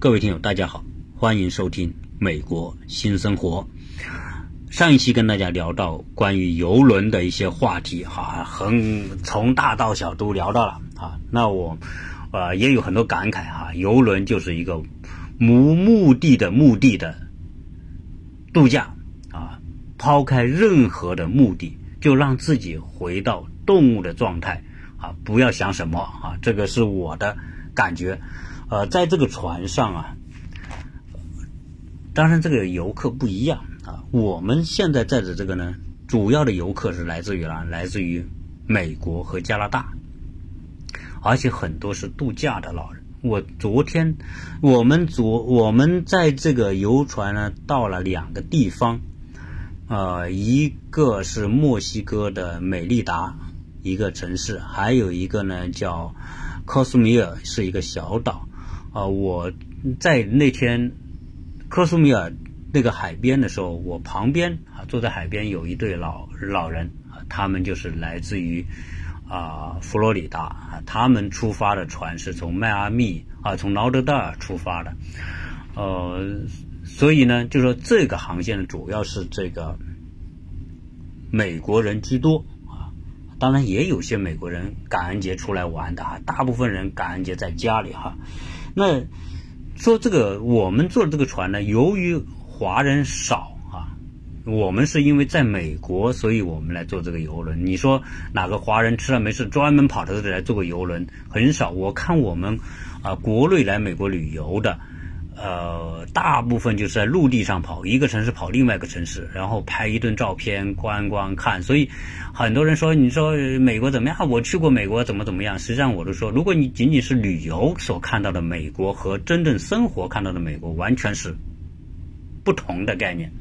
各位听友，大家好，欢迎收听《美国新生活》。上一期跟大家聊到关于游轮的一些话题，哈，很从大到小都聊到了啊。那我呃也有很多感慨哈，游轮就是一个无目的的目的的度假啊，抛开任何的目的，就让自己回到动物的状态啊，不要想什么啊，这个是我的感觉。呃，在这个船上啊，当然这个游客不一样啊。我们现在在的这个呢，主要的游客是来自于哪？来自于美国和加拿大，而且很多是度假的老人。我昨天，我们昨我们在这个游船呢，到了两个地方，呃，一个是墨西哥的美利达一个城市，还有一个呢叫科斯米尔，是一个小岛。啊，我在那天科苏米尔那个海边的时候，我旁边啊坐在海边有一对老老人啊，他们就是来自于啊佛罗里达啊，他们出发的船是从迈阿密啊从劳德代尔出发的，呃，所以呢，就说这个航线呢主要是这个美国人居多啊，当然也有些美国人感恩节出来玩的啊，大部分人感恩节在家里哈。那说这个，我们坐的这个船呢，由于华人少啊，我们是因为在美国，所以我们来坐这个游轮。你说哪个华人吃了没事专门跑到这里来坐个游轮？很少。我看我们啊，国内来美国旅游的。呃，大部分就是在陆地上跑，一个城市跑另外一个城市，然后拍一顿照片，观光看。所以很多人说，你说美国怎么样？我去过美国，怎么怎么样？实际上，我都说，如果你仅仅是旅游所看到的美国和真正生活看到的美国，完全是不同的概念。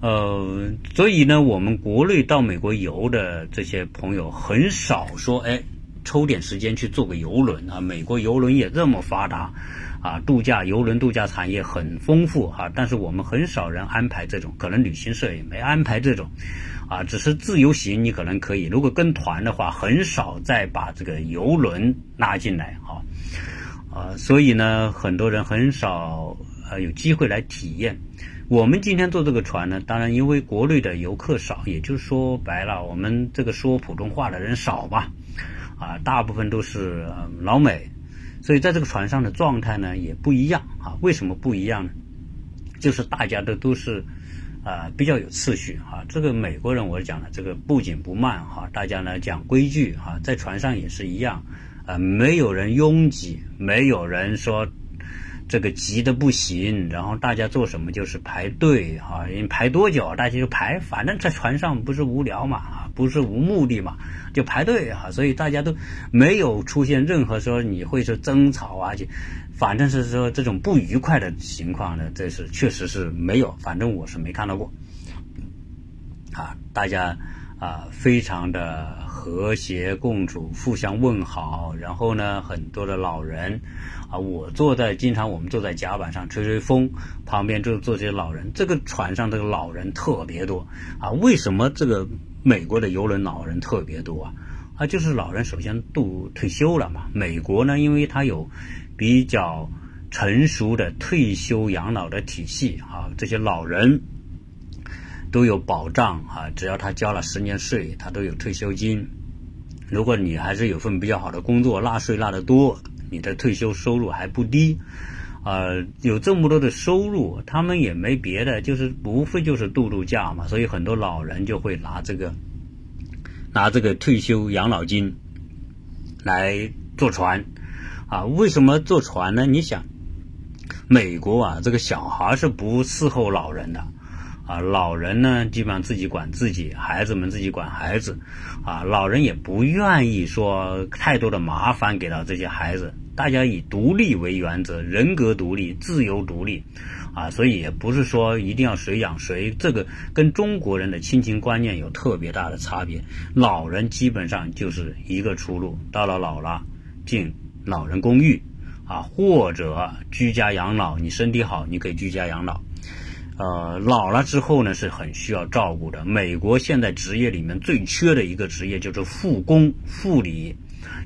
呃，所以呢，我们国内到美国游的这些朋友很少说，哎，抽点时间去坐个游轮啊。美国游轮也这么发达。啊，度假游轮度假产业很丰富哈，但是我们很少人安排这种，可能旅行社也没安排这种，啊，只是自由行你可能可以，如果跟团的话，很少再把这个游轮拉进来哈，啊，所以呢，很多人很少呃有机会来体验。我们今天坐这个船呢，当然因为国内的游客少，也就是说白了，我们这个说普通话的人少吧，啊，大部分都是老美。所以在这个船上的状态呢也不一样啊？为什么不一样呢？就是大家都都是，呃，比较有次序哈。这个美国人我讲的这个不紧不慢哈，大家呢讲规矩哈，在船上也是一样，呃，没有人拥挤，没有人说。这个急的不行，然后大家做什么就是排队哈，你排多久大家就排，反正在船上不是无聊嘛，不是无目的嘛，就排队哈，所以大家都没有出现任何说你会说争吵啊，就反正是说这种不愉快的情况呢，这是确实是没有，反正我是没看到过，啊，大家啊非常的。和谐共处，互相问好，然后呢，很多的老人，啊，我坐在经常我们坐在甲板上吹吹风，旁边就坐些老人。这个船上这个老人特别多啊，为什么这个美国的游轮老人特别多啊？啊，就是老人首先都退休了嘛。美国呢，因为它有比较成熟的退休养老的体系啊，这些老人。都有保障啊，只要他交了十年税，他都有退休金。如果你还是有份比较好的工作，纳税纳得多，你的退休收入还不低。呃，有这么多的收入，他们也没别的，就是无非就是度度假嘛。所以很多老人就会拿这个，拿这个退休养老金来坐船。啊，为什么坐船呢？你想，美国啊，这个小孩是不伺候老人的。啊，老人呢，基本上自己管自己，孩子们自己管孩子，啊，老人也不愿意说太多的麻烦给到这些孩子，大家以独立为原则，人格独立，自由独立，啊，所以也不是说一定要谁养谁，这个跟中国人的亲情观念有特别大的差别。老人基本上就是一个出路，到了老了进老人公寓，啊，或者居家养老，你身体好，你可以居家养老。呃，老了之后呢，是很需要照顾的。美国现在职业里面最缺的一个职业就是护工、护理，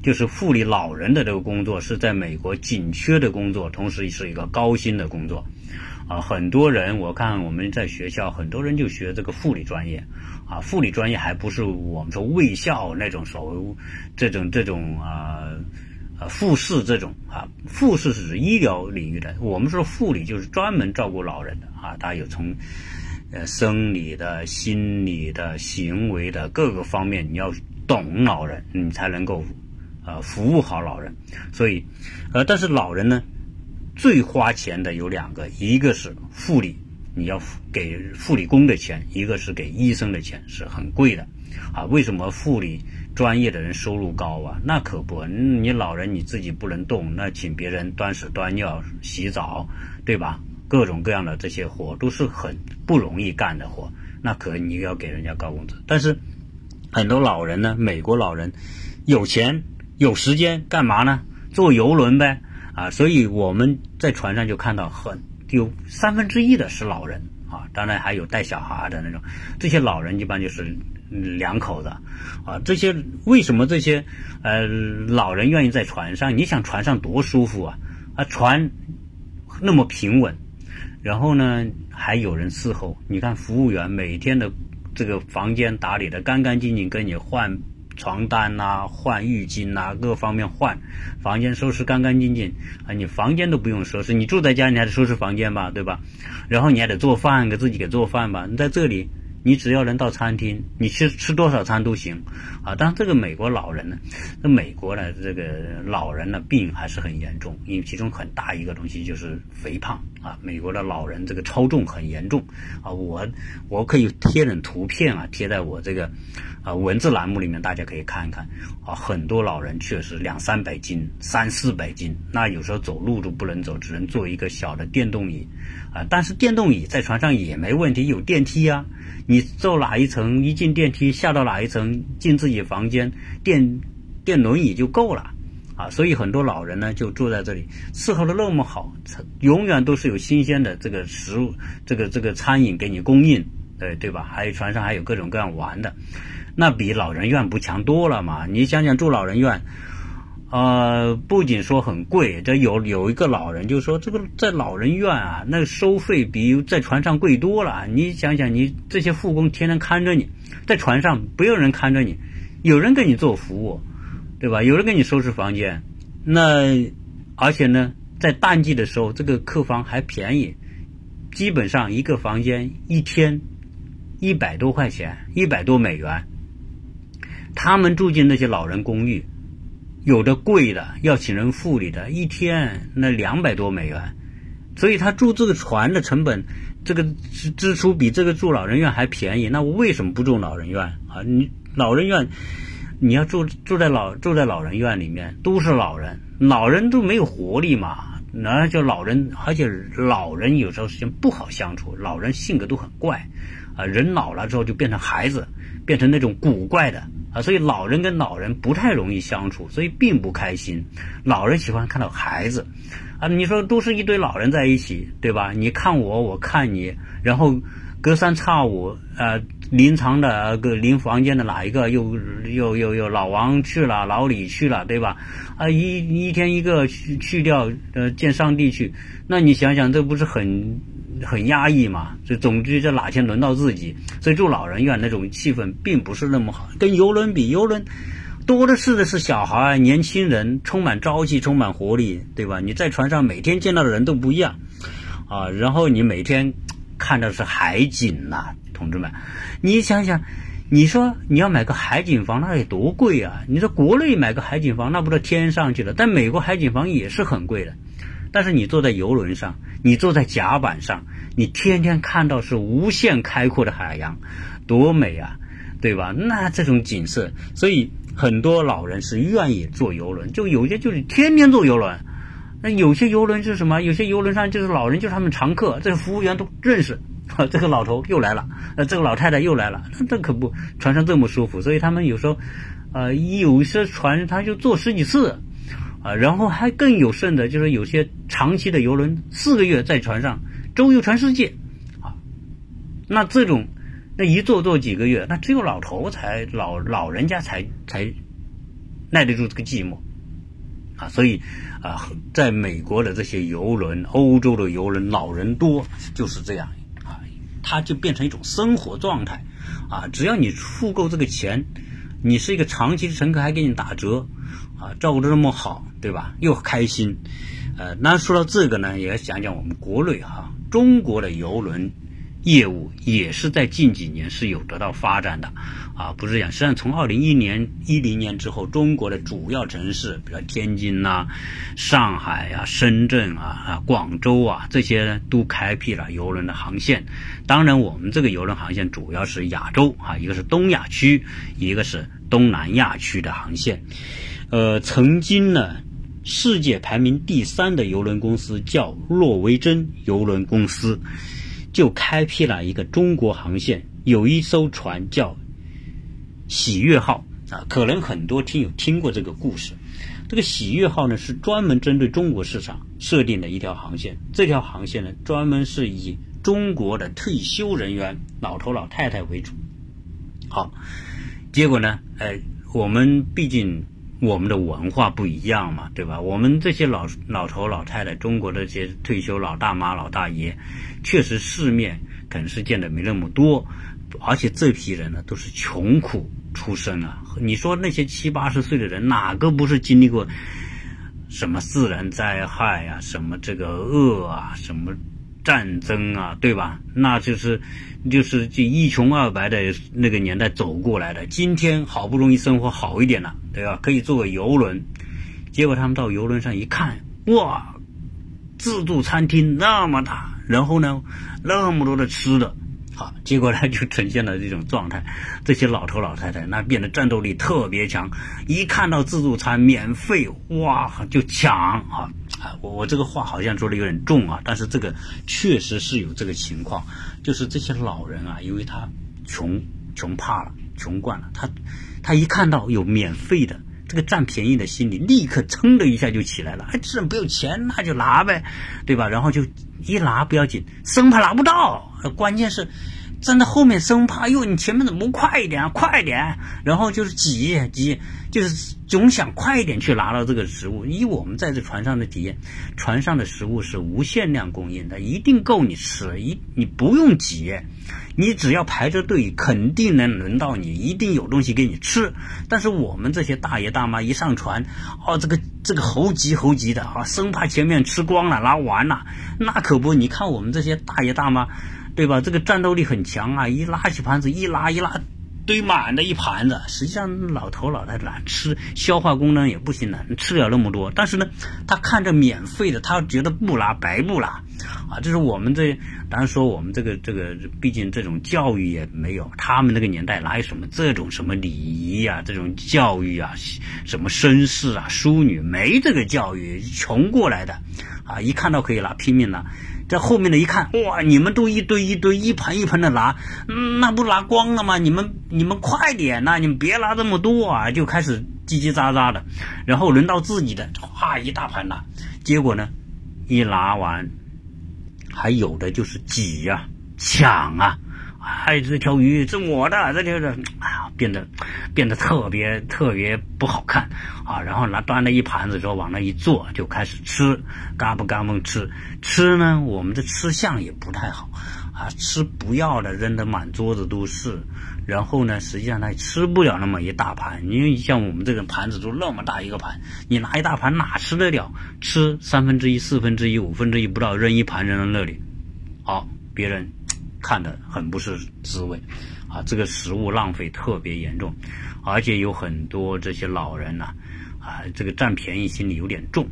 就是护理老人的这个工作是在美国紧缺的工作，同时是一个高薪的工作。啊，很多人我看我们在学校，很多人就学这个护理专业。啊，护理专业还不是我们说卫校那种所谓这种这种啊啊护士这种啊，护士是指医疗领域的，我们说护理就是专门照顾老人的啊，他有从呃生理的、心理的、行为的各个方面，你要懂老人，你才能够呃服务好老人。所以呃，但是老人呢，最花钱的有两个，一个是护理。你要给护理工的钱，一个是给医生的钱，是很贵的，啊，为什么护理专业的人收入高啊？那可不，你老人你自己不能动，那请别人端屎端尿、洗澡，对吧？各种各样的这些活都是很不容易干的活，那可你要给人家高工资。但是很多老人呢，美国老人有钱有时间干嘛呢？坐游轮呗，啊，所以我们在船上就看到很。有三分之一的是老人啊，当然还有带小孩的那种。这些老人一般就是两口子啊。这些为什么这些呃老人愿意在船上？你想船上多舒服啊啊，船那么平稳，然后呢还有人伺候。你看服务员每天的这个房间打理的干干净净，跟你换。床单呐，换浴巾呐，各方面换，房间收拾干干净净啊！你房间都不用收拾，你住在家你还得收拾房间吧，对吧？然后你还得做饭，给自己给做饭吧。你在这里。你只要能到餐厅，你吃吃多少餐都行，啊！但这个美国老人呢，那美国呢，这个老人呢病还是很严重，因为其中很大一个东西就是肥胖啊。美国的老人这个超重很严重啊，我我可以贴点图片啊，贴在我这个啊文字栏目里面，大家可以看一看啊。很多老人确实两三百斤、三四百斤，那有时候走路都不能走，只能坐一个小的电动椅啊。但是电动椅在船上也没问题，有电梯啊。你坐哪一层，一进电梯下到哪一层，进自己房间，电电轮椅就够了，啊，所以很多老人呢就住在这里，伺候的那么好，永远都是有新鲜的这个食物，这个这个餐饮给你供应，对对吧？还有船上还有各种各样玩的，那比老人院不强多了嘛？你想想住老人院。呃，不仅说很贵，这有有一个老人就说，这个在老人院啊，那收费比在船上贵多了。你想想，你这些护工天天看着你，在船上不有人看着你，有人给你做服务，对吧？有人给你收拾房间，那而且呢，在淡季的时候，这个客房还便宜，基本上一个房间一天一百多块钱，一百多美元。他们住进那些老人公寓。有的贵的要请人护理的，一天那两百多美元，所以他住这个船的成本，这个支支出比这个住老人院还便宜。那我为什么不住老人院啊？你老人院，你要住住在老住在老人院里面，都是老人，老人都没有活力嘛。那就老人，而且老人有时候时间不好相处，老人性格都很怪，啊，人老了之后就变成孩子，变成那种古怪的。啊，所以老人跟老人不太容易相处，所以并不开心。老人喜欢看到孩子，啊，你说都是一堆老人在一起，对吧？你看我，我看你，然后隔三差五，呃，临床的个临房间的哪一个又又又又老王去了，老李去了，对吧？啊，一一天一个去去掉，呃，见上帝去，那你想想，这不是很？很压抑嘛，所以总之这哪天轮到自己，所以住老人院那种气氛并不是那么好。跟游轮比，游轮多的是的是小孩、年轻人，充满朝气，充满活力，对吧？你在船上每天见到的人都不一样啊，然后你每天看到是海景呐，同志们，你想想，你说你要买个海景房，那得多贵啊！你说国内买个海景房，那不是天上去了？但美国海景房也是很贵的。但是你坐在游轮上，你坐在甲板上，你天天看到是无限开阔的海洋，多美啊，对吧？那这种景色，所以很多老人是愿意坐游轮，就有些就是天天坐游轮。那有些游轮是什么？有些游轮上就是老人，就是他们常客，这个服务员都认识。这个老头又来了，呃，这个老太太又来了，那这可不，船上这么舒服，所以他们有时候，呃，有些船他就坐十几次。啊，然后还更有甚的，就是有些长期的游轮，四个月在船上周游全世界，啊，那这种那一坐坐几个月，那只有老头才老老人家才才耐得住这个寂寞啊。所以啊，在美国的这些游轮、欧洲的游轮，老人多就是这样啊，它就变成一种生活状态啊。只要你付够这个钱，你是一个长期的乘客，还给你打折啊，照顾的那么好，对吧？又开心。呃，那说到这个呢，也要讲讲我们国内哈，中国的游轮。业务也是在近几年是有得到发展的，啊，不是讲，实际上从二零一年一零年之后，中国的主要城市，比如天津呐、上海呀、深圳啊、啊广州啊这些都开辟了邮轮的航线。当然，我们这个邮轮航线主要是亚洲啊，一个是东亚区，一个是东南亚区的航线。呃，曾经呢，世界排名第三的邮轮公司叫诺维珍邮轮公司。就开辟了一个中国航线，有一艘船叫“喜悦号”啊，可能很多听友听过这个故事。这个“喜悦号”呢，是专门针对中国市场设定的一条航线。这条航线呢，专门是以中国的退休人员、老头老太太为主。好，结果呢，呃，我们毕竟。我们的文化不一样嘛，对吧？我们这些老老头老太太，中国的这些退休老大妈老大爷，确实世面可能是见的没那么多，而且这批人呢都是穷苦出身啊。你说那些七八十岁的人，哪个不是经历过什么自然灾害啊，什么这个饿啊，什么？战争啊，对吧？那就是，就是这一穷二白的那个年代走过来的。今天好不容易生活好一点了，对吧？可以坐个游轮，结果他们到游轮上一看，哇，自助餐厅那么大，然后呢，那么多的吃的。好，结果呢就呈现了这种状态，这些老头老太太那变得战斗力特别强，一看到自助餐免费，哇就抢啊啊！我我这个话好像说的有点重啊，但是这个确实是有这个情况，就是这些老人啊，因为他穷穷怕了，穷惯了，他他一看到有免费的。这个占便宜的心理立刻噌的一下就起来了，哎，这不要钱那就拿呗，对吧？然后就一拿不要紧，生怕拿不到，关键是站在后面生怕哟，你前面怎么不快一点啊？快一点！然后就是挤挤，就是总想快一点去拿到这个食物。以我们在这船上的体验，船上的食物是无限量供应的，一定够你吃，一你不用挤。你只要排着队，肯定能轮到你，一定有东西给你吃。但是我们这些大爷大妈一上船，哦，这个这个猴急猴急的啊，生怕前面吃光了拿完了，那可不。你看我们这些大爷大妈，对吧？这个战斗力很强啊，一拉起盘子一拉一拉。堆满的一盘子，实际上老头老太太吃，消化功能也不行了，吃不了那么多。但是呢，他看着免费的，他觉得不拿白不拿，啊，这是我们这，当然说我们这个这个，毕竟这种教育也没有，他们那个年代哪有什么这种什么礼仪啊，这种教育啊，什么绅士啊，淑女没这个教育，穷过来的，啊，一看到可以拿，拼命拿。在后面的一看，哇！你们都一堆一堆，一盆一盆的拿，那不拿光了吗？你们你们快点呐！你们别拿这么多啊！就开始叽叽喳喳的，然后轮到自己的，哗，一大盘拿。结果呢，一拿完，还有的就是挤呀、抢啊。哎，这条鱼是我的，这条变得变得特别特别不好看啊！然后拿端了一盘子之后往那一坐，就开始吃，嘎嘣嘎嘣吃。吃呢，我们的吃相也不太好啊，吃不要的扔的满桌子都是。然后呢，实际上他吃不了那么一大盘，因为像我们这个盘子都那么大一个盘，你拿一大盘哪吃得了？吃三分之一、四分之一、五分之一不到，扔一盘扔到那里，好，别人。看的很不是滋味，啊，这个食物浪费特别严重，而且有很多这些老人呐，啊，这个占便宜心理有点重，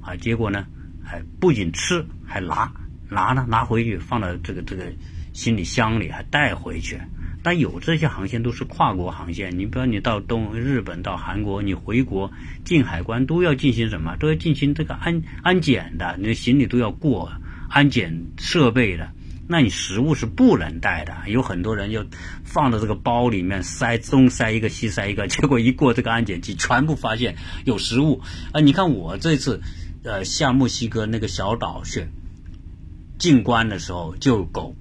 啊，结果呢，还不仅吃还拿拿呢，拿回去放到这个这个行李箱里还带回去。但有这些航线都是跨国航线，你比如你到东日本到韩国，你回国进海关都要进行什么？都要进行这个安安检的，你的行李都要过安检设备的。那你食物是不能带的，有很多人就放到这个包里面塞，东塞一个西塞一个，结果一过这个安检机，全部发现有食物啊！你看我这次呃下墨西哥那个小岛去进关的时候，就狗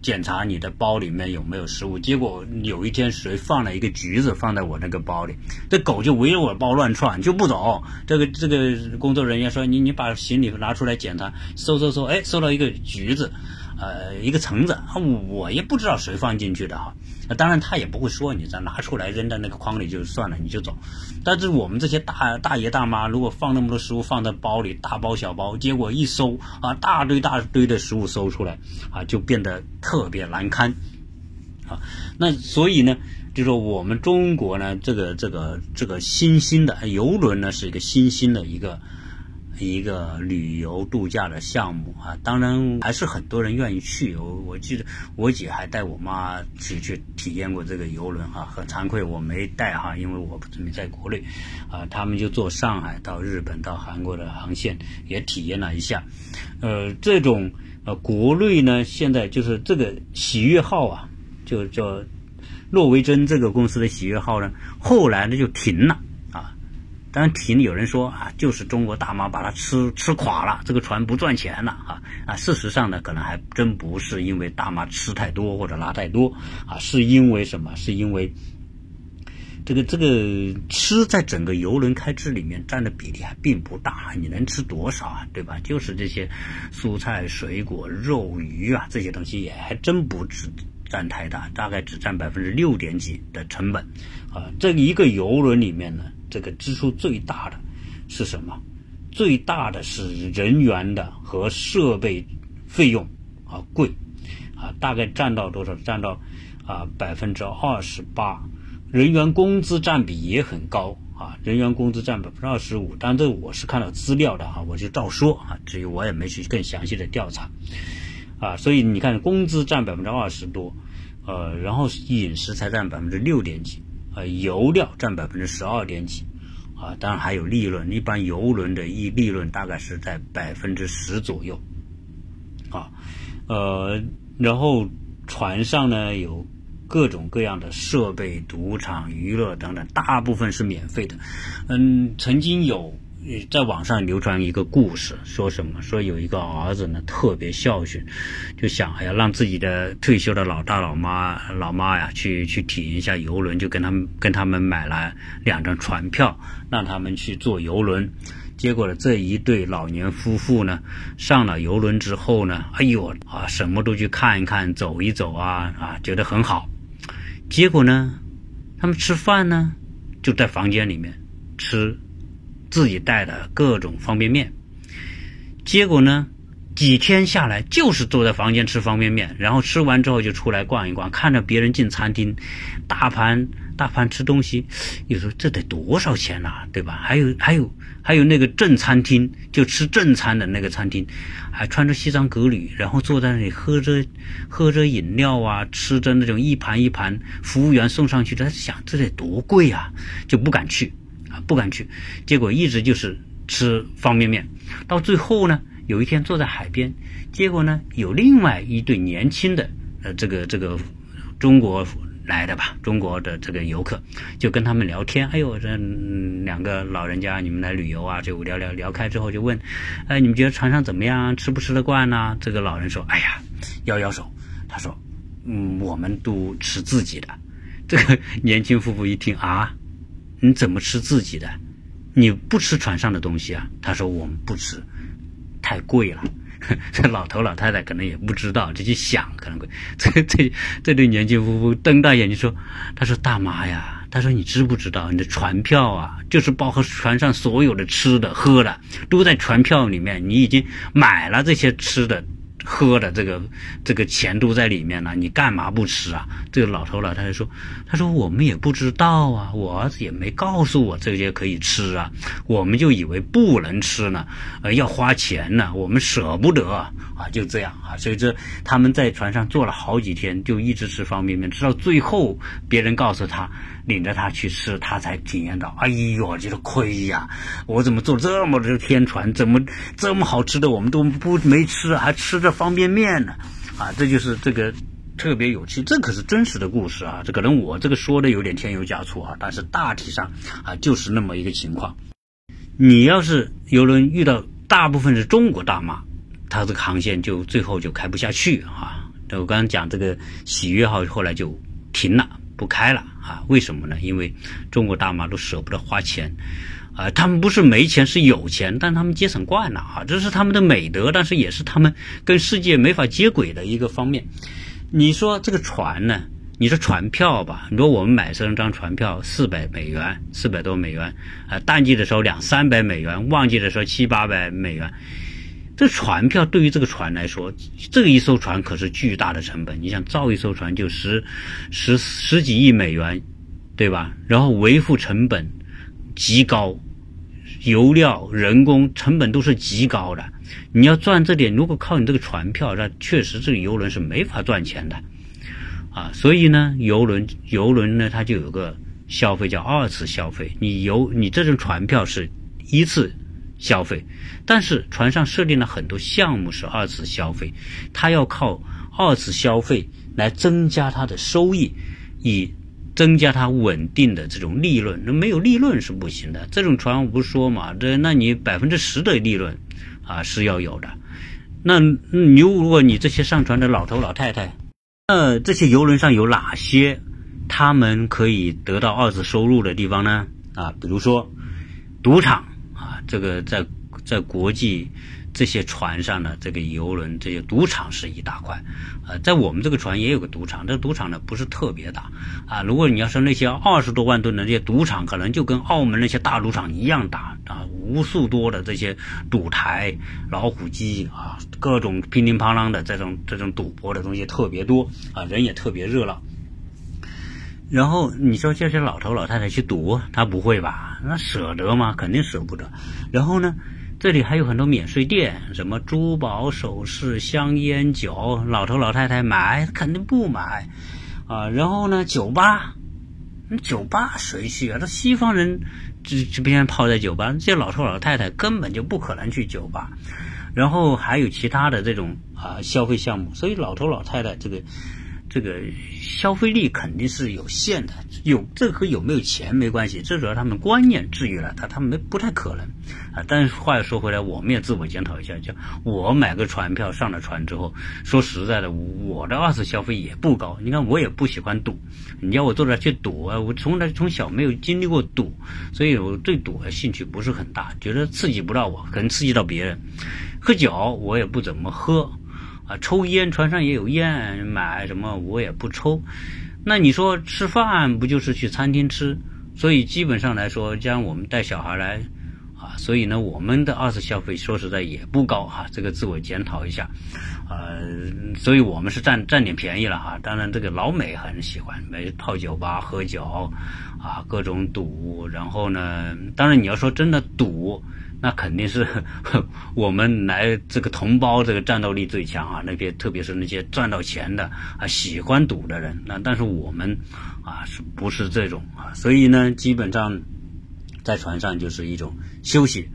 检查你的包里面有没有食物。结果有一天谁放了一个橘子放在我那个包里，这狗就围着我包乱窜，就不走。这个这个工作人员说：“你你把行李拿出来检查，搜搜搜，哎，搜到一个橘子。”呃，一个橙子，我也不知道谁放进去的哈。当然他也不会说你再拿出来扔在那个筐里就算了，你就走。但是我们这些大大爷大妈，如果放那么多食物放在包里，大包小包，结果一搜啊，大堆大堆的食物搜出来啊，就变得特别难堪啊。那所以呢，就说我们中国呢，这个这个这个新兴的游轮呢，是一个新兴的一个。一个旅游度假的项目啊，当然还是很多人愿意去。我我记得我姐还带我妈去去体验过这个游轮哈，很惭愧我没带哈，因为我没在国内啊。他们就坐上海到日本到韩国的航线也体验了一下。呃，这种呃国内呢，现在就是这个喜悦号啊，就叫诺维珍这个公司的喜悦号呢，后来呢就停了。当然，停有人说啊，就是中国大妈把它吃吃垮了，这个船不赚钱了啊啊！事实上呢，可能还真不是因为大妈吃太多或者拉太多啊，是因为什么？是因为这个这个吃在整个游轮开支里面占的比例还并不大，你能吃多少啊？对吧？就是这些蔬菜、水果、肉、鱼啊，这些东西也还真不止占太大，大概只占百分之六点几的成本啊。这一个游轮里面呢？这个支出最大的是什么？最大的是人员的和设备费用啊贵啊，大概占到多少？占到啊百分之二十八。人员工资占比也很高啊，人员工资占百分之二十五。但这我是看到资料的哈，我就照说啊，至于我也没去更详细的调查啊。所以你看，工资占百分之二十多，呃，然后饮食才占百分之六点几。呃，油料占百分之十二点几，啊，当然还有利润。一般油轮的利利润大概是在百分之十左右，啊，呃，然后船上呢有各种各样的设备、赌场、娱乐等等，大部分是免费的。嗯，曾经有。在网上流传一个故事，说什么？说有一个儿子呢，特别孝顺，就想哎呀，让自己的退休的老大老妈老妈呀，去去体验一下游轮，就跟他们跟他们买了两张船票，让他们去坐游轮。结果呢，这一对老年夫妇呢，上了游轮之后呢，哎呦啊，什么都去看一看，走一走啊啊，觉得很好。结果呢，他们吃饭呢，就在房间里面吃。自己带的各种方便面，结果呢，几天下来就是坐在房间吃方便面，然后吃完之后就出来逛一逛，看着别人进餐厅，大盘大盘吃东西，有时候这得多少钱呐，对吧？还有还有还有那个正餐厅，就吃正餐的那个餐厅，还穿着西装革履，然后坐在那里喝着喝着饮料啊，吃着那种一盘一盘服务员送上去的，他想这得多贵啊，就不敢去。不敢去，结果一直就是吃方便面。到最后呢，有一天坐在海边，结果呢有另外一对年轻的呃这个这个中国来的吧，中国的这个游客，就跟他们聊天。哎呦，这两个老人家你们来旅游啊？就聊聊聊开之后就问，哎，你们觉得船上怎么样？吃不吃得惯呢？这个老人说，哎呀，摇摇手，他说，嗯，我们都吃自己的。这个年轻夫妇一听啊。你怎么吃自己的？你不吃船上的东西啊？他说我们不吃，太贵了。这老头老太太可能也不知道，就想可能贵。这这这对年轻夫妇瞪大眼睛说：“他说大妈呀，他说你知不知道你的船票啊，就是包括船上所有的吃的喝的都在船票里面，你已经买了这些吃的。”喝的这个这个钱都在里面了，你干嘛不吃啊？这个老头老太太说：“他说我们也不知道啊，我儿子也没告诉我这些可以吃啊，我们就以为不能吃呢，呃，要花钱呢，我们舍不得啊，就这样啊。所以这他们在船上坐了好几天，就一直吃方便面，直到最后别人告诉他。”领着他去吃，他才体验到，哎呦，觉得亏呀！我怎么坐这么多天船，怎么这么好吃的我们都不没吃，还吃着方便面呢？啊，这就是这个特别有趣，这可是真实的故事啊！这可能我这个说的有点添油加醋啊，但是大体上啊就是那么一个情况。你要是游轮遇到大部分是中国大妈，它这个航线就最后就开不下去啊。我刚刚讲这个喜悦号后来就停了，不开了啊？为什么呢？因为中国大妈都舍不得花钱，啊，他们不是没钱，是有钱，但他们节省惯了啊，这是他们的美德，但是也是他们跟世界没法接轨的一个方面。你说这个船呢？你说船票吧，你说我们买这张船票四百美元，四百多美元，啊，淡季的时候两三百美元，旺季的时候七八百美元。这船票对于这个船来说，这一艘船可是巨大的成本。你想造一艘船就十十十几亿美元，对吧？然后维护成本极高，油料、人工成本都是极高的。你要赚这点，如果靠你这个船票，那确实这个游轮是没法赚钱的。啊，所以呢，游轮游轮呢，它就有个消费叫二次消费。你游你这种船票是一次消费，但是船上设定了很多项目是二次消费，它要靠二次消费来增加它的收益，以增加它稳定的这种利润。那没有利润是不行的。这种船我不是说嘛，这那你百分之十的利润啊是要有的。那你如果你这些上船的老头老太太。那这些游轮上有哪些他们可以得到二次收入的地方呢？啊，比如说赌场啊，这个在在国际这些船上的这个游轮，这些赌场是一大块。呃，在我们这个船也有个赌场，这赌场呢不是特别大啊。如果你要说那些二十多万吨的这些赌场，可能就跟澳门那些大赌场一样大啊，无数多的这些赌台、老虎机啊，各种乒铃乓啷的这种这种赌博的东西特别多啊，人也特别热闹。然后你说这些老头老太太去赌，他不会吧？那舍得吗？肯定舍不得。然后呢？这里还有很多免税店，什么珠宝首饰、香烟酒，老头老太太买肯定不买，啊，然后呢，酒吧，酒吧谁去啊？这西方人这这边泡在酒吧，这些老头老太太根本就不可能去酒吧，然后还有其他的这种啊消费项目，所以老头老太太这个。这个消费力肯定是有限的，有这和有没有钱没关系，最主要他们观念制约了他，他们没不太可能啊。但是话又说回来，我们也自我检讨一下，就我买个船票上了船之后，说实在的，我的二次消费也不高。你看我也不喜欢赌，你叫我坐这去赌啊，我从来从小没有经历过赌，所以我对赌的兴趣不是很大，觉得刺激不到我，可能刺激到别人。喝酒我也不怎么喝。啊，抽烟，船上也有烟，买什么我也不抽。那你说吃饭不就是去餐厅吃？所以基本上来说，像我们带小孩来，啊，所以呢，我们的二次消费说实在也不高哈。这个自我检讨一下，呃，所以我们是占占点便宜了哈。当然，这个老美很喜欢，没泡酒吧喝酒，啊，各种赌。然后呢，当然你要说真的赌。那肯定是 我们来这个同胞这个战斗力最强啊，那些特别是那些赚到钱的啊，喜欢赌的人。那但是我们啊，是不是这种啊？所以呢，基本上在船上就是一种休息。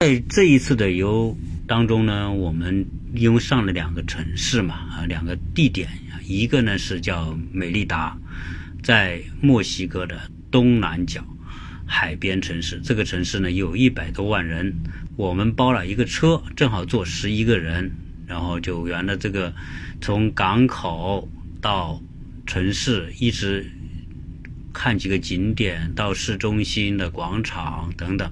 在这一次的游当中呢，我们因为上了两个城市嘛啊，两个地点，一个呢是叫美利达，在墨西哥的东南角。海边城市，这个城市呢有一百多万人，我们包了一个车，正好坐十一个人，然后就沿着这个从港口到城市，一直看几个景点，到市中心的广场等等。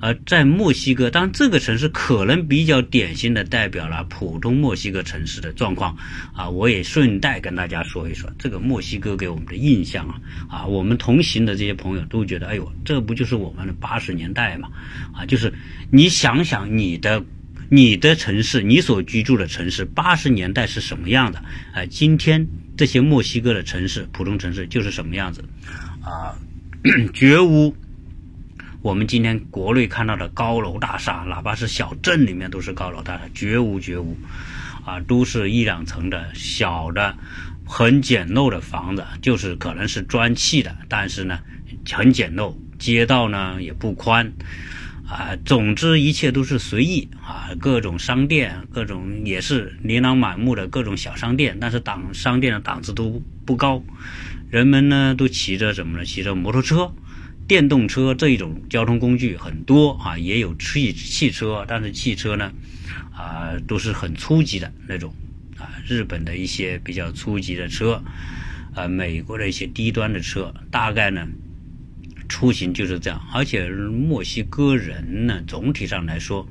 而在墨西哥，当然这个城市可能比较典型的代表了普通墨西哥城市的状况啊，我也顺带跟大家说一说这个墨西哥给我们的印象啊啊，我们同行的这些朋友都觉得，哎呦，这不就是我们的八十年代嘛啊，就是你想想你的你的城市，你所居住的城市，八十年代是什么样的啊？今天这些墨西哥的城市，普通城市就是什么样子啊？绝无。我们今天国内看到的高楼大厦，哪怕是小镇里面都是高楼大厦，绝无绝无，啊，都是一两层的小的、很简陋的房子，就是可能是砖砌的，但是呢很简陋，街道呢也不宽，啊，总之一切都是随意啊，各种商店，各种也是琳琅满目的各种小商店，但是档商店的档次都不高，人们呢都骑着什么呢？骑着摩托车。电动车这一种交通工具很多啊，也有汽汽车，但是汽车呢，啊，都是很初级的那种啊，日本的一些比较初级的车，啊，美国的一些低端的车，大概呢，出行就是这样。而且墨西哥人呢，总体上来说，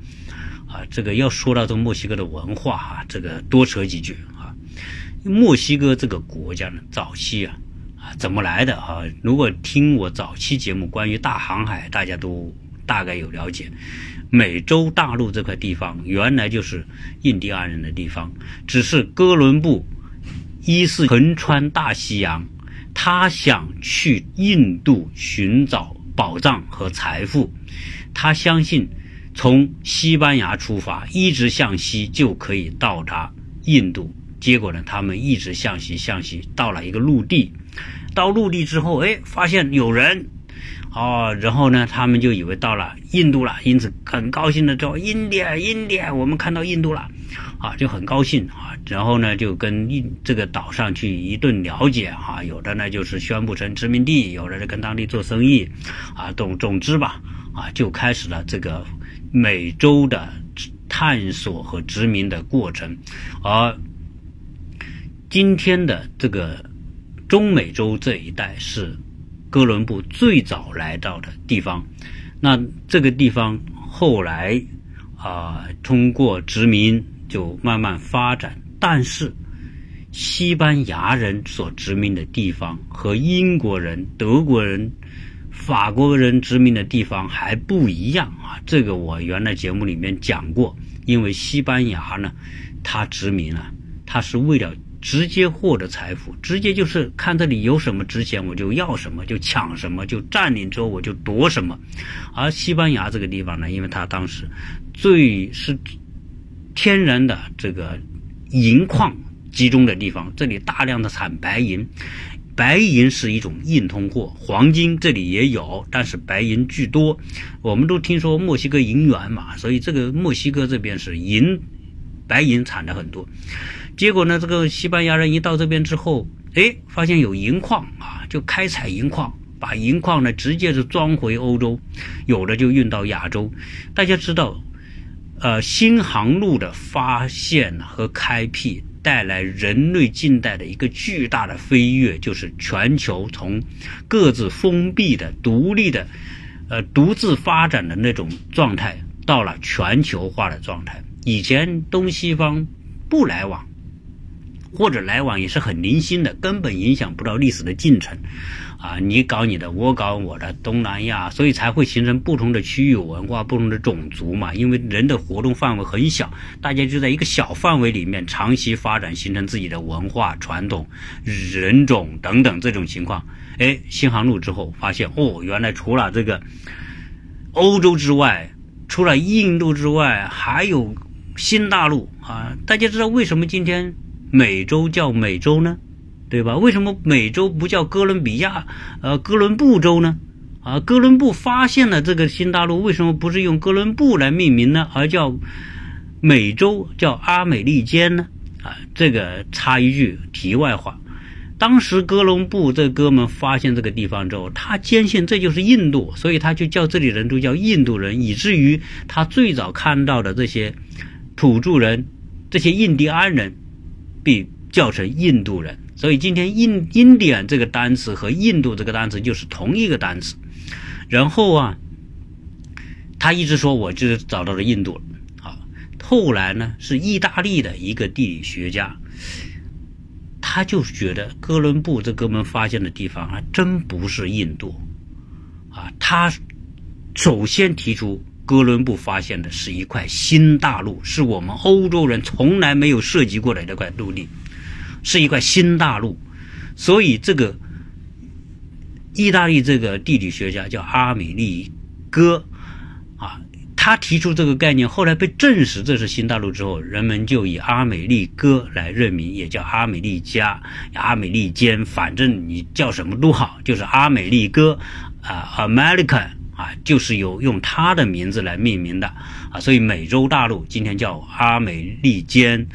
啊，这个要说到这墨西哥的文化哈，这个多扯几句啊。墨西哥这个国家呢，早期啊。怎么来的啊？如果听我早期节目关于大航海，大家都大概有了解。美洲大陆这块地方原来就是印第安人的地方，只是哥伦布一是横穿大西洋，他想去印度寻找宝藏和财富，他相信从西班牙出发一直向西就可以到达印度。结果呢，他们一直向西向西，到了一个陆地。到陆地之后，哎，发现有人，哦，然后呢，他们就以为到了印度了，因此很高兴的说：“印第安，印第安，我们看到印度了，啊，就很高兴啊。”然后呢，就跟印这个岛上去一顿了解啊，有的呢就是宣布成殖民地，有的是跟当地做生意，啊，总总之吧，啊，就开始了这个美洲的探索和殖民的过程，而今天的这个。中美洲这一带是哥伦布最早来到的地方，那这个地方后来啊通过殖民就慢慢发展，但是西班牙人所殖民的地方和英国人、德国人、法国人殖民的地方还不一样啊。这个我原来节目里面讲过，因为西班牙呢，它殖民啊，它是为了。直接获得财富，直接就是看这里有什么值钱，我就要什么，就抢什么，就占领之后我就夺什么。而西班牙这个地方呢，因为它当时最是天然的这个银矿集中的地方，这里大量的产白银，白银是一种硬通货，黄金这里也有，但是白银居多。我们都听说墨西哥银元嘛，所以这个墨西哥这边是银白银产的很多。结果呢，这个西班牙人一到这边之后，哎，发现有银矿啊，就开采银矿，把银矿呢直接是装回欧洲，有的就运到亚洲。大家知道，呃，新航路的发现和开辟带来人类近代的一个巨大的飞跃，就是全球从各自封闭的、独立的、呃，独自发展的那种状态，到了全球化的状态。以前东西方不来往。或者来往也是很零星的，根本影响不到历史的进程，啊，你搞你的，我搞我的，东南亚，所以才会形成不同的区域文化、不同的种族嘛。因为人的活动范围很小，大家就在一个小范围里面长期发展，形成自己的文化传统、人种等等这种情况。哎，新航路之后发现，哦，原来除了这个欧洲之外，除了印度之外，还有新大陆啊。大家知道为什么今天？美洲叫美洲呢，对吧？为什么美洲不叫哥伦比亚？呃，哥伦布州呢？啊，哥伦布发现了这个新大陆，为什么不是用哥伦布来命名呢？而叫美洲，叫阿美利坚呢？啊，这个插一句题外话，当时哥伦布这哥们发现这个地方之后，他坚信这就是印度，所以他就叫这里人都叫印度人，以至于他最早看到的这些土著人，这些印第安人。被叫成印度人，所以今天印 Indian 这个单词和印度这个单词就是同一个单词。然后啊，他一直说我就是找到了印度啊。后来呢，是意大利的一个地理学家，他就觉得哥伦布这哥们发现的地方还真不是印度啊。他首先提出。哥伦布发现的是一块新大陆，是我们欧洲人从来没有涉及过的那块陆地，是一块新大陆。所以，这个意大利这个地理学家叫阿美利哥啊，他提出这个概念，后来被证实这是新大陆之后，人们就以阿美利哥来认名，也叫阿美利加、阿美利坚，反正你叫什么都好，就是阿美利哥啊，America。啊，就是有用他的名字来命名的啊，所以美洲大陆今天叫阿美利坚。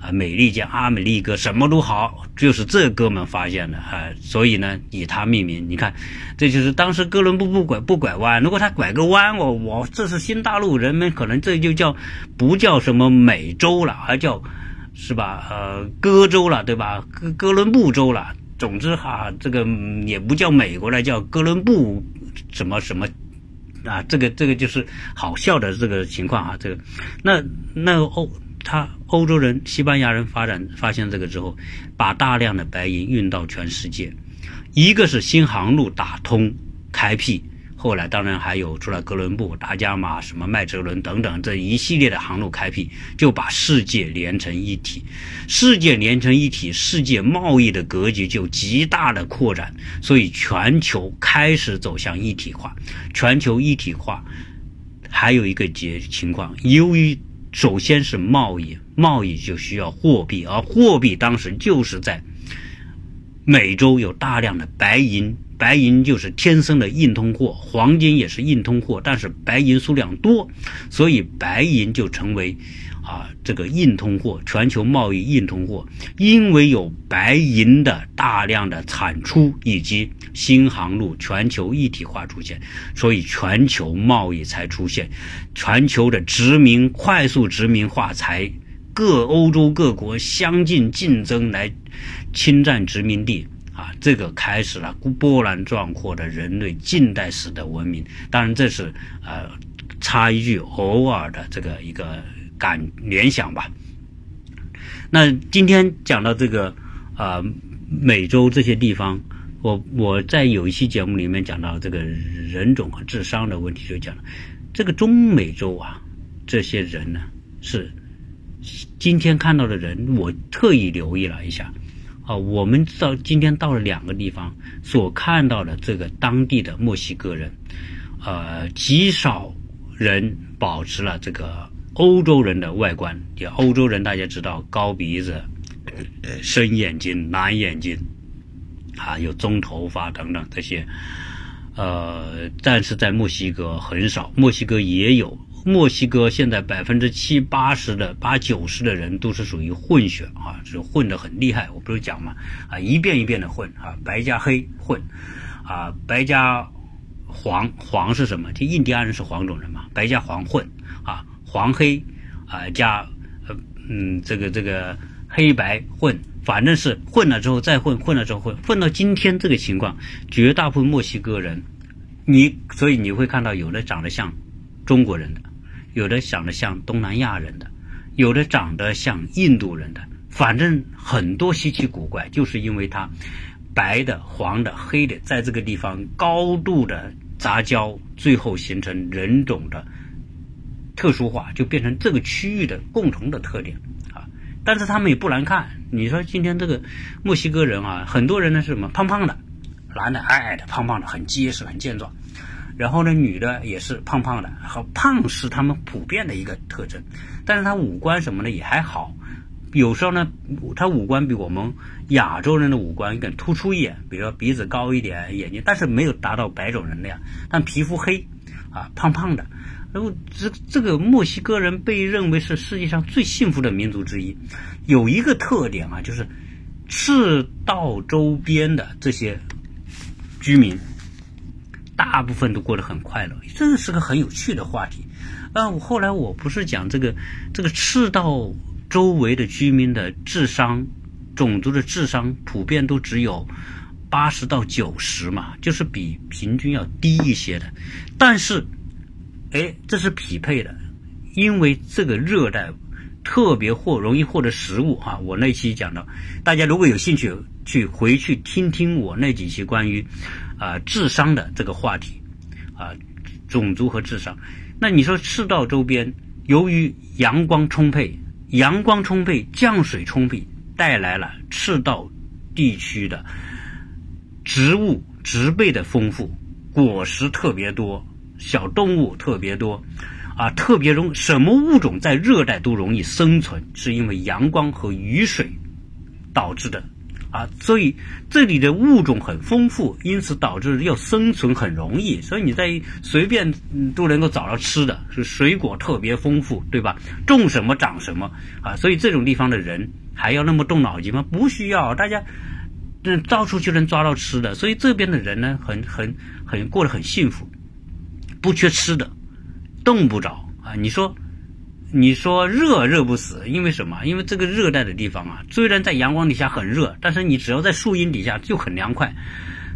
啊，美利坚阿美利哥什么都好，就是这哥们发现的啊，所以呢，以他命名。你看，这就是当时哥伦布不拐不拐弯，如果他拐个弯，我我这是新大陆，人们可能这就叫不叫什么美洲了，而叫是吧？呃，哥州了，对吧？哥哥伦布州了。总之哈，这个也不叫美国了，叫哥伦布什么什么啊？这个这个就是好笑的这个情况啊。这个那那欧。他欧洲人、西班牙人发展发现这个之后，把大量的白银运到全世界。一个是新航路打通开辟，后来当然还有除了哥伦布、达伽马、什么麦哲伦等等这一系列的航路开辟，就把世界连成一体。世界连成一体，世界贸易的格局就极大的扩展，所以全球开始走向一体化。全球一体化还有一个结情况，由于首先是贸易，贸易就需要货币，而货币当时就是在美洲有大量的白银，白银就是天生的硬通货，黄金也是硬通货，但是白银数量多，所以白银就成为。啊，这个硬通货，全球贸易硬通货，因为有白银的大量的产出以及新航路全球一体化出现，所以全球贸易才出现，全球的殖民快速殖民化才各欧洲各国相继竞争来侵占殖民地这个开始了波澜壮阔的人类近代史的文明。当然，这是呃插一句偶尔的这个一个。感联想吧。那今天讲到这个啊，美洲这些地方，我我在有一期节目里面讲到这个人种和智商的问题，就讲了这个中美洲啊，这些人呢是今天看到的人，我特意留意了一下啊，我们到今天到了两个地方所看到的这个当地的墨西哥人，呃，极少人保持了这个。欧洲人的外观，也欧洲人大家知道高鼻子、深眼睛、蓝眼睛，啊，有棕头发等等这些，呃，但是在墨西哥很少，墨西哥也有，墨西哥现在百分之七八十的八九十的人都是属于混血啊，是混得很厉害，我不是讲嘛，啊，一遍一遍的混啊，白加黑混，啊，白加黄黄是什么？就印第安人是黄种人嘛，白加黄混啊。黄黑啊，加呃嗯，这个这个黑白混，反正是混了之后再混，混了之后混，混到今天这个情况，绝大部分墨西哥人，你所以你会看到有的长得像中国人的，有的长得像东南亚人的，有的长得像印度人的，反正很多稀奇古怪，就是因为它白的、黄的、黑的在这个地方高度的杂交，最后形成人种的。特殊化就变成这个区域的共同的特点啊，但是他们也不难看。你说今天这个墨西哥人啊，很多人呢是什么胖胖的，男的矮矮的胖胖的，很结实很健壮，然后呢女的也是胖胖的，和胖是他们普遍的一个特征。但是他五官什么的也还好，有时候呢他五官比我们亚洲人的五官更突出一点，比如说鼻子高一点，眼睛，但是没有达到白种人那样，但皮肤黑啊，胖胖的。然后这这个墨西哥人被认为是世界上最幸福的民族之一，有一个特点啊，就是赤道周边的这些居民，大部分都过得很快乐，这是个很有趣的话题。啊，我后来我不是讲这个这个赤道周围的居民的智商，种族的智商普遍都只有八十到九十嘛，就是比平均要低一些的，但是。哎，这是匹配的，因为这个热带特别获容易获得食物哈。我那期讲的，大家如果有兴趣去回去听听我那几期关于啊智商的这个话题啊，种族和智商。那你说赤道周边由于阳光充沛，阳光充沛，降水充沛，带来了赤道地区的植物植被的丰富，果实特别多。小动物特别多，啊，特别容什么物种在热带都容易生存，是因为阳光和雨水导致的，啊，所以这里的物种很丰富，因此导致要生存很容易，所以你在随便都能够找到吃的，是水果特别丰富，对吧？种什么长什么啊，所以这种地方的人还要那么动脑筋吗？不需要，大家嗯到处就能抓到吃的，所以这边的人呢，很很很过得很幸福，不缺吃的，冻不着啊，你说。你说热热不死，因为什么？因为这个热带的地方啊，虽然在阳光底下很热，但是你只要在树荫底下就很凉快。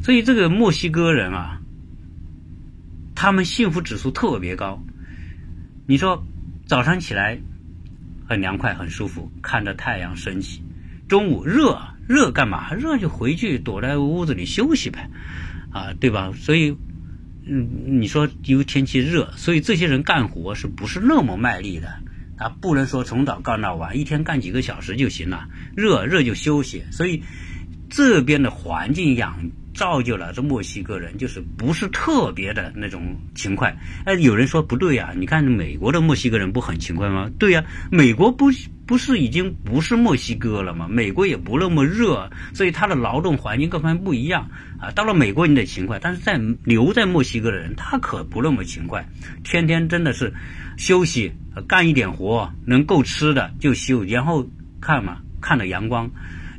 所以这个墨西哥人啊，他们幸福指数特别高。你说早上起来很凉快很舒服，看着太阳升起；中午热热干嘛？热就回去躲在屋子里休息呗，啊，对吧？所以。嗯，你说因为天气热，所以这些人干活是不是那么卖力的？啊，不能说从早干到晚，一天干几个小时就行了。热热就休息，所以这边的环境养造就了这墨西哥人就是不是特别的那种勤快。哎，有人说不对呀，你看美国的墨西哥人不很勤快吗？对呀，美国不不是已经不是墨西哥了吗？美国也不那么热，所以他的劳动环境各方面不一样啊。到了美国你得勤快，但是在留在墨西哥的人他可不那么勤快，天天真的是。休息，干一点活，能够吃的就休，然后看嘛，看着阳光，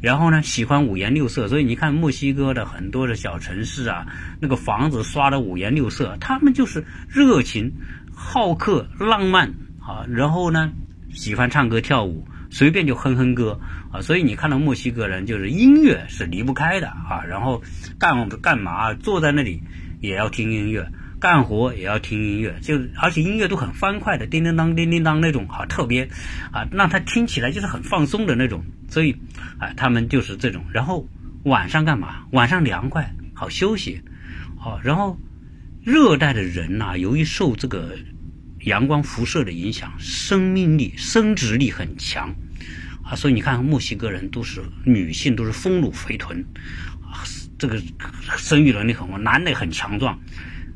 然后呢，喜欢五颜六色，所以你看墨西哥的很多的小城市啊，那个房子刷的五颜六色，他们就是热情、好客、浪漫啊，然后呢，喜欢唱歌跳舞，随便就哼哼歌啊，所以你看到墨西哥人就是音乐是离不开的啊，然后干干嘛，坐在那里也要听音乐。干活也要听音乐，就而且音乐都很欢快的，叮叮当、叮叮当那种好，特别啊，让他听起来就是很放松的那种。所以啊，他们就是这种。然后晚上干嘛？晚上凉快，好休息。好，然后热带的人呐，由于受这个阳光辐射的影响，生命力、生殖力很强啊。所以你看，墨西哥人都是女性，都是丰乳肥臀啊，这个生育能力很旺，男的很强壮。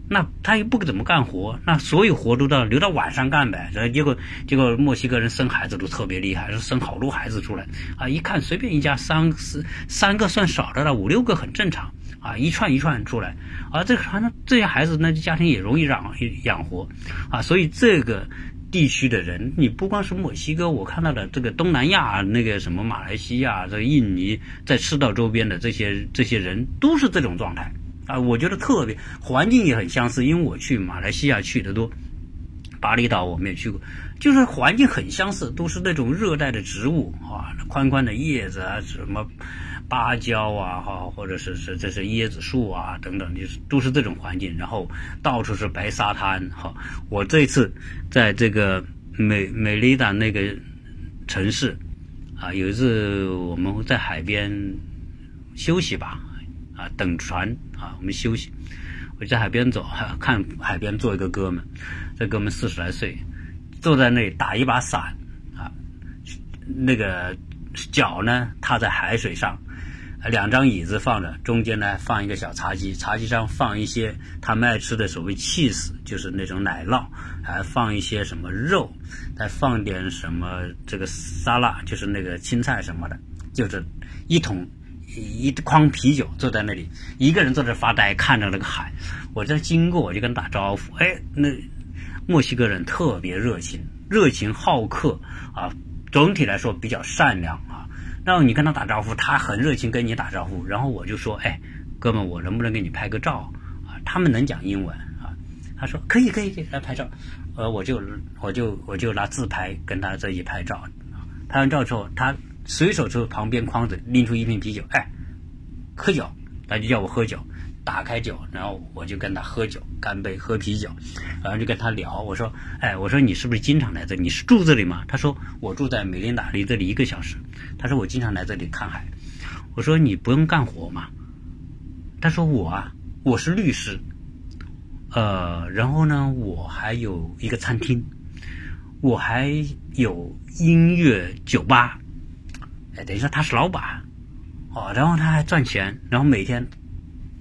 那他又不怎么干活，那所有活都到留到晚上干呗。然后结果结果墨西哥人生孩子都特别厉害，生好多孩子出来啊！一看随便一家三四三个算少的了，五六个很正常啊，一串一串出来啊。这反正这些孩子那家庭也容易养养活啊。所以这个地区的人，你不光是墨西哥，我看到的这个东南亚那个什么马来西亚、这印尼，在赤道周边的这些这些人都是这种状态。啊，我觉得特别环境也很相似，因为我去马来西亚去的多，巴厘岛我们也去过，就是环境很相似，都是那种热带的植物啊，宽宽的叶子啊，什么芭蕉啊，哈，或者是是这是椰子树啊等等，就是都是这种环境，然后到处是白沙滩，哈，我这次在这个美美丽岛那个城市啊，有一次我们在海边休息吧。等船啊，我们休息。我在海边走，看海边坐一个哥们，这哥们四十来岁，坐在那里打一把伞啊，那个脚呢踏在海水上，两张椅子放着，中间呢放一个小茶几，茶几上放一些他们爱吃的所谓 cheese，就是那种奶酪，还放一些什么肉，再放点什么这个沙拉，就是那个青菜什么的，就是一桶。一筐啤酒坐在那里，一个人坐在发呆，看着那个海。我在经过，我就跟他打招呼。哎，那墨西哥人特别热情，热情好客啊。总体来说比较善良啊。然后你跟他打招呼，他很热情跟你打招呼。然后我就说，哎，哥们，我能不能给你拍个照啊？他们能讲英文啊？他说可以，可以，可以来拍照。呃，我就我就我就拿自拍跟他这一起拍照。拍完照之后，他。随手从旁边筐子拎出一瓶啤酒，哎，喝酒，他就叫我喝酒，打开酒，然后我就跟他喝酒，干杯，喝啤酒，然后就跟他聊，我说，哎，我说你是不是经常来这里？你是住这里吗？他说我住在美林达，离这里一个小时。他说我经常来这里看海。我说你不用干活吗？他说我啊，我是律师，呃，然后呢，我还有一个餐厅，我还有音乐酒吧。哎，等于说他是老板，哦，然后他还赚钱，然后每天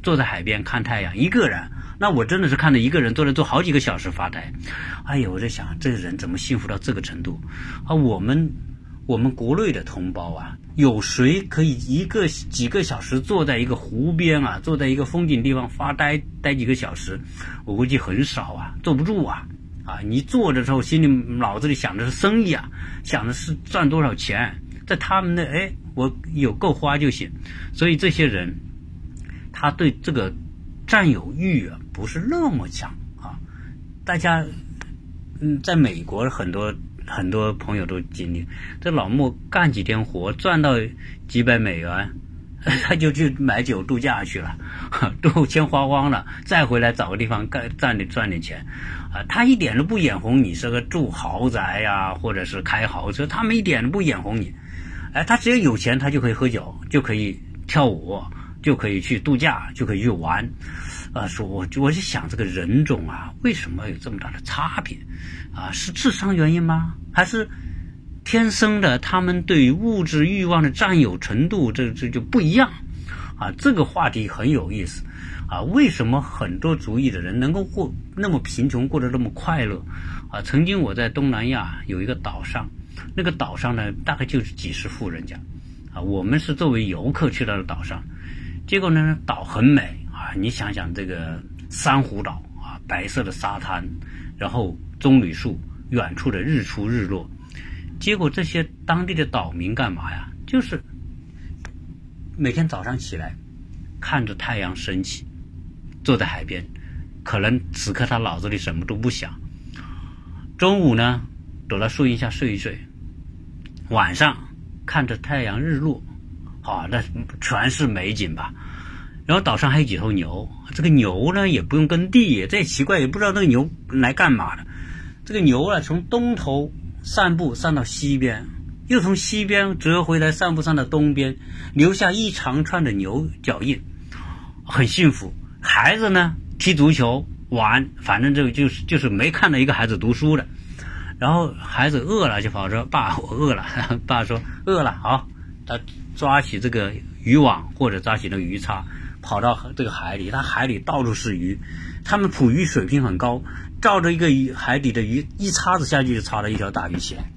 坐在海边看太阳，一个人。那我真的是看着一个人坐在坐好几个小时发呆。哎呦，我在想，这个人怎么幸福到这个程度？啊，我们我们国内的同胞啊，有谁可以一个几个小时坐在一个湖边啊，坐在一个风景地方发呆待几个小时？我估计很少啊，坐不住啊！啊，你坐的时候心里脑子里想的是生意啊，想的是赚多少钱，在他们那哎，我有够花就行。所以这些人，他对这个占有欲啊不是那么强啊。大家嗯，在美国很多。很多朋友都经历，这老莫干几天活赚到几百美元，他就去买酒度假去了，都钱花光了，再回来找个地方干赚点赚点钱，啊，他一点都不眼红你是个住豪宅呀，或者是开豪车，他们一点都不眼红你，哎，他只要有钱，他就可以喝酒，就可以跳舞，就可以去度假，就可以去玩。啊，说我我就想这个人种啊，为什么有这么大的差别？啊，是智商原因吗？还是天生的他们对于物质欲望的占有程度，这这就不一样？啊，这个话题很有意思。啊，为什么很多族裔的人能够过那么贫穷，过得那么快乐？啊，曾经我在东南亚有一个岛上，那个岛上呢，大概就是几十户人家。啊，我们是作为游客去到了岛上，结果呢，岛很美啊。你想想这个珊瑚岛啊，白色的沙滩，然后棕榈树，远处的日出日落，结果这些当地的岛民干嘛呀？就是每天早上起来，看着太阳升起，坐在海边，可能此刻他脑子里什么都不想。中午呢，躲到树荫下睡一睡，晚上看着太阳日落，啊，那全是美景吧。然后岛上还有几头牛，这个牛呢也不用耕地，这也奇怪，也不知道那个牛来干嘛的。这个牛啊，从东头散步散到西边，又从西边折回来散步散到东边，留下一长串的牛脚印，很幸福。孩子呢踢足球玩，反正这个就是就是没看到一个孩子读书的。然后孩子饿了就跑说：“爸，我饿了。”爸说：“饿了，好。”他抓起这个渔网或者抓起那个鱼叉。跑到这个海里，他海里到处是鱼，他们捕鱼水平很高，照着一个鱼海底的鱼一叉子下去就叉了一条大鱼起来。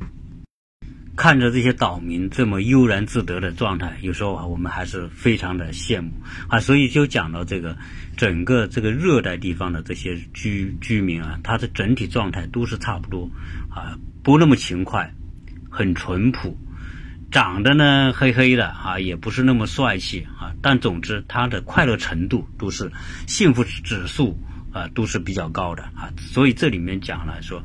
看着这些岛民这么悠然自得的状态，有时候啊，我们还是非常的羡慕啊。所以就讲到这个整个这个热带地方的这些居居民啊，他的整体状态都是差不多啊，不那么勤快，很淳朴。长得呢黑黑的啊，也不是那么帅气啊，但总之他的快乐程度都是幸福指数啊都是比较高的啊，所以这里面讲了说，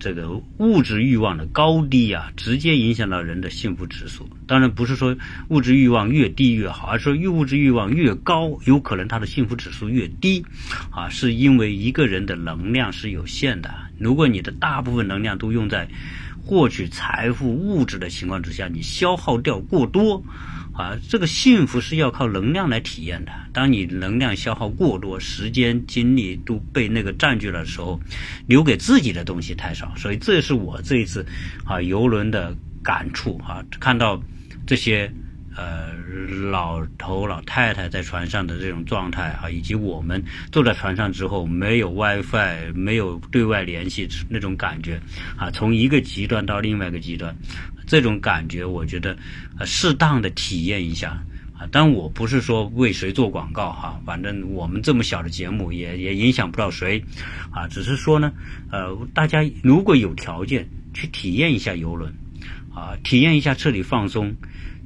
这个物质欲望的高低啊，直接影响到人的幸福指数。当然不是说物质欲望越低越好，而是说物质欲望越高，有可能他的幸福指数越低啊，是因为一个人的能量是有限的，如果你的大部分能量都用在。获取财富物质的情况之下，你消耗掉过多，啊，这个幸福是要靠能量来体验的。当你能量消耗过多，时间精力都被那个占据了的时候，留给自己的东西太少。所以这是我这一次啊游轮的感触啊，看到这些。呃，老头老太太在船上的这种状态啊，以及我们坐在船上之后没有 WiFi、没有对外联系那种感觉啊，从一个极端到另外一个极端，这种感觉我觉得呃适当的体验一下啊。但我不是说为谁做广告哈，反正我们这么小的节目也也影响不到谁啊，只是说呢，呃，大家如果有条件去体验一下游轮啊，体验一下彻底放松。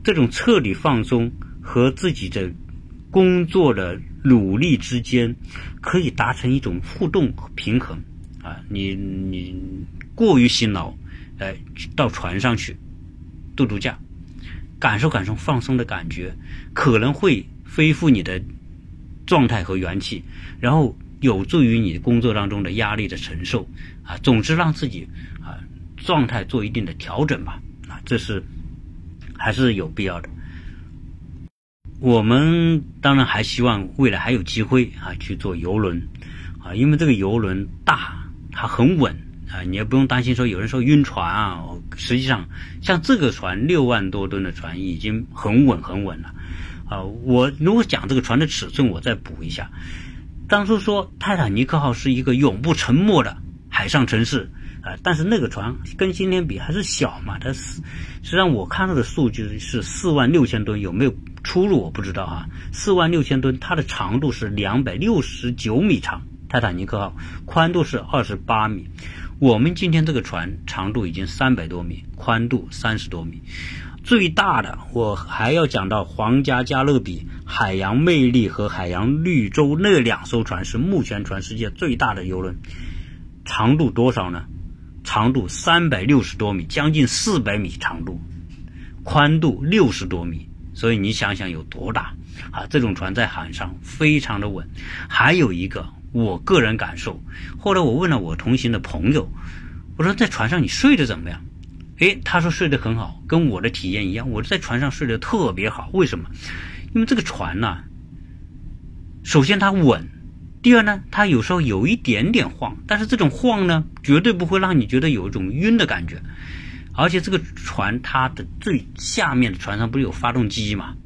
这种彻底放松和自己的工作的努力之间，可以达成一种互动和平衡啊！你你过于辛劳，哎，到船上去度度假，感受感受放松的感觉，可能会恢复你的状态和元气，然后有助于你工作当中的压力的承受啊！总之，让自己啊状态做一定的调整吧啊！这是。还是有必要的。我们当然还希望未来还有机会啊去做游轮啊，因为这个游轮大，它很稳啊，你也不用担心说有人说晕船啊。实际上，像这个船六万多吨的船已经很稳很稳了啊。我如果讲这个船的尺寸，我再补一下。当初说泰坦尼克号是一个永不沉没的海上城市，啊，但是那个船跟今天比还是小嘛，它是实际上我看到的数据是四万六千吨，有没有出入我不知道啊。四万六千吨，它的长度是两百六十九米长，泰坦尼克号宽度是二十八米。我们今天这个船长度已经三百多米，宽度三十多米。最大的我还要讲到皇家加勒比、海洋魅力和海洋绿洲那两艘船是目前全世界最大的游轮，长度多少呢？长度三百六十多米，将近四百米长度，宽度六十多米，所以你想想有多大啊！这种船在海上非常的稳。还有一个我个人感受，后来我问了我同行的朋友，我说在船上你睡得怎么样？诶，他说睡得很好，跟我的体验一样。我在船上睡得特别好，为什么？因为这个船呢，首先它稳，第二呢，它有时候有一点点晃，但是这种晃呢，绝对不会让你觉得有一种晕的感觉。而且这个船它的最下面的船上不是有发动机嘛？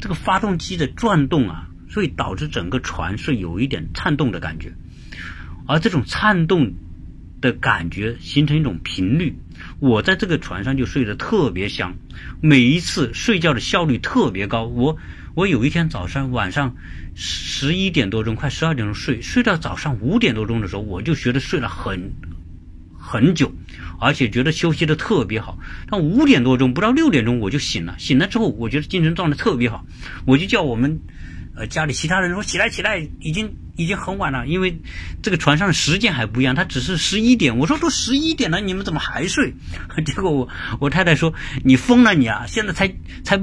这个发动机的转动啊，所以导致整个船是有一点颤动的感觉，而这种颤动的感觉形成一种频率。我在这个船上就睡得特别香，每一次睡觉的效率特别高。我我有一天早上晚上十一点多钟，快十二点钟睡，睡到早上五点多钟的时候，我就觉得睡了很很久，而且觉得休息的特别好。到五点多钟，不到六点钟我就醒了。醒了之后，我觉得精神状态特别好，我就叫我们。呃，家里其他人说起来起来，已经已经很晚了，因为这个船上的时间还不一样，它只是十一点。我说都十一点了，你们怎么还睡？结果我我太太说你疯了你啊！现在才才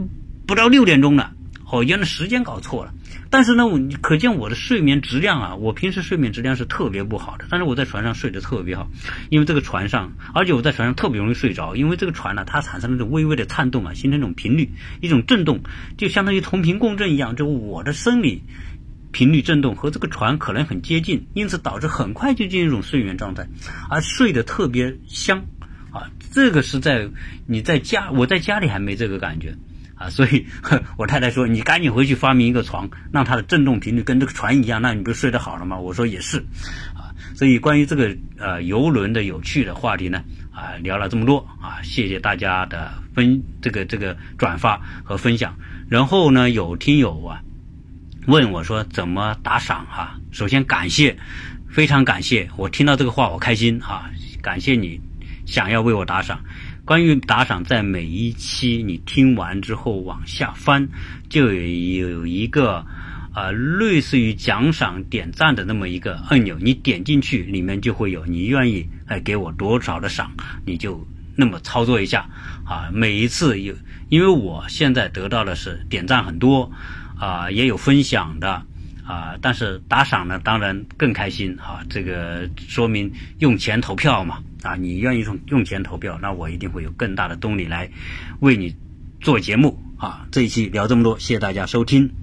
不到六点钟呢。哦，原来时间搞错了。但是呢，我可见我的睡眠质量啊，我平时睡眠质量是特别不好的。但是我在船上睡得特别好，因为这个船上，而且我在船上特别容易睡着，因为这个船呢，它产生那种微微的颤动啊，形成一种频率，一种震动，就相当于同频共振一样，就我的生理频率震动和这个船可能很接近，因此导致很快就进入一种睡眠状态，而睡得特别香啊。这个是在你在家，我在家里还没这个感觉。所以我太太说：“你赶紧回去发明一个床，让它的振动频率跟这个船一样，那你不是睡得好了吗？”我说也是，啊，所以关于这个呃游轮的有趣的话题呢，啊，聊了这么多啊，谢谢大家的分这个这个转发和分享。然后呢，有听友啊问我说怎么打赏哈？首先感谢，非常感谢，我听到这个话我开心哈，感谢你想要为我打赏。关于打赏，在每一期你听完之后往下翻，就有一个呃类似于奖赏点赞的那么一个按钮，你点进去，里面就会有你愿意哎给我多少的赏，你就那么操作一下啊。每一次有，因为我现在得到的是点赞很多啊，也有分享的啊，但是打赏呢，当然更开心啊。这个说明用钱投票嘛。啊，你愿意用用钱投票，那我一定会有更大的动力来为你做节目啊！这一期聊这么多，谢谢大家收听。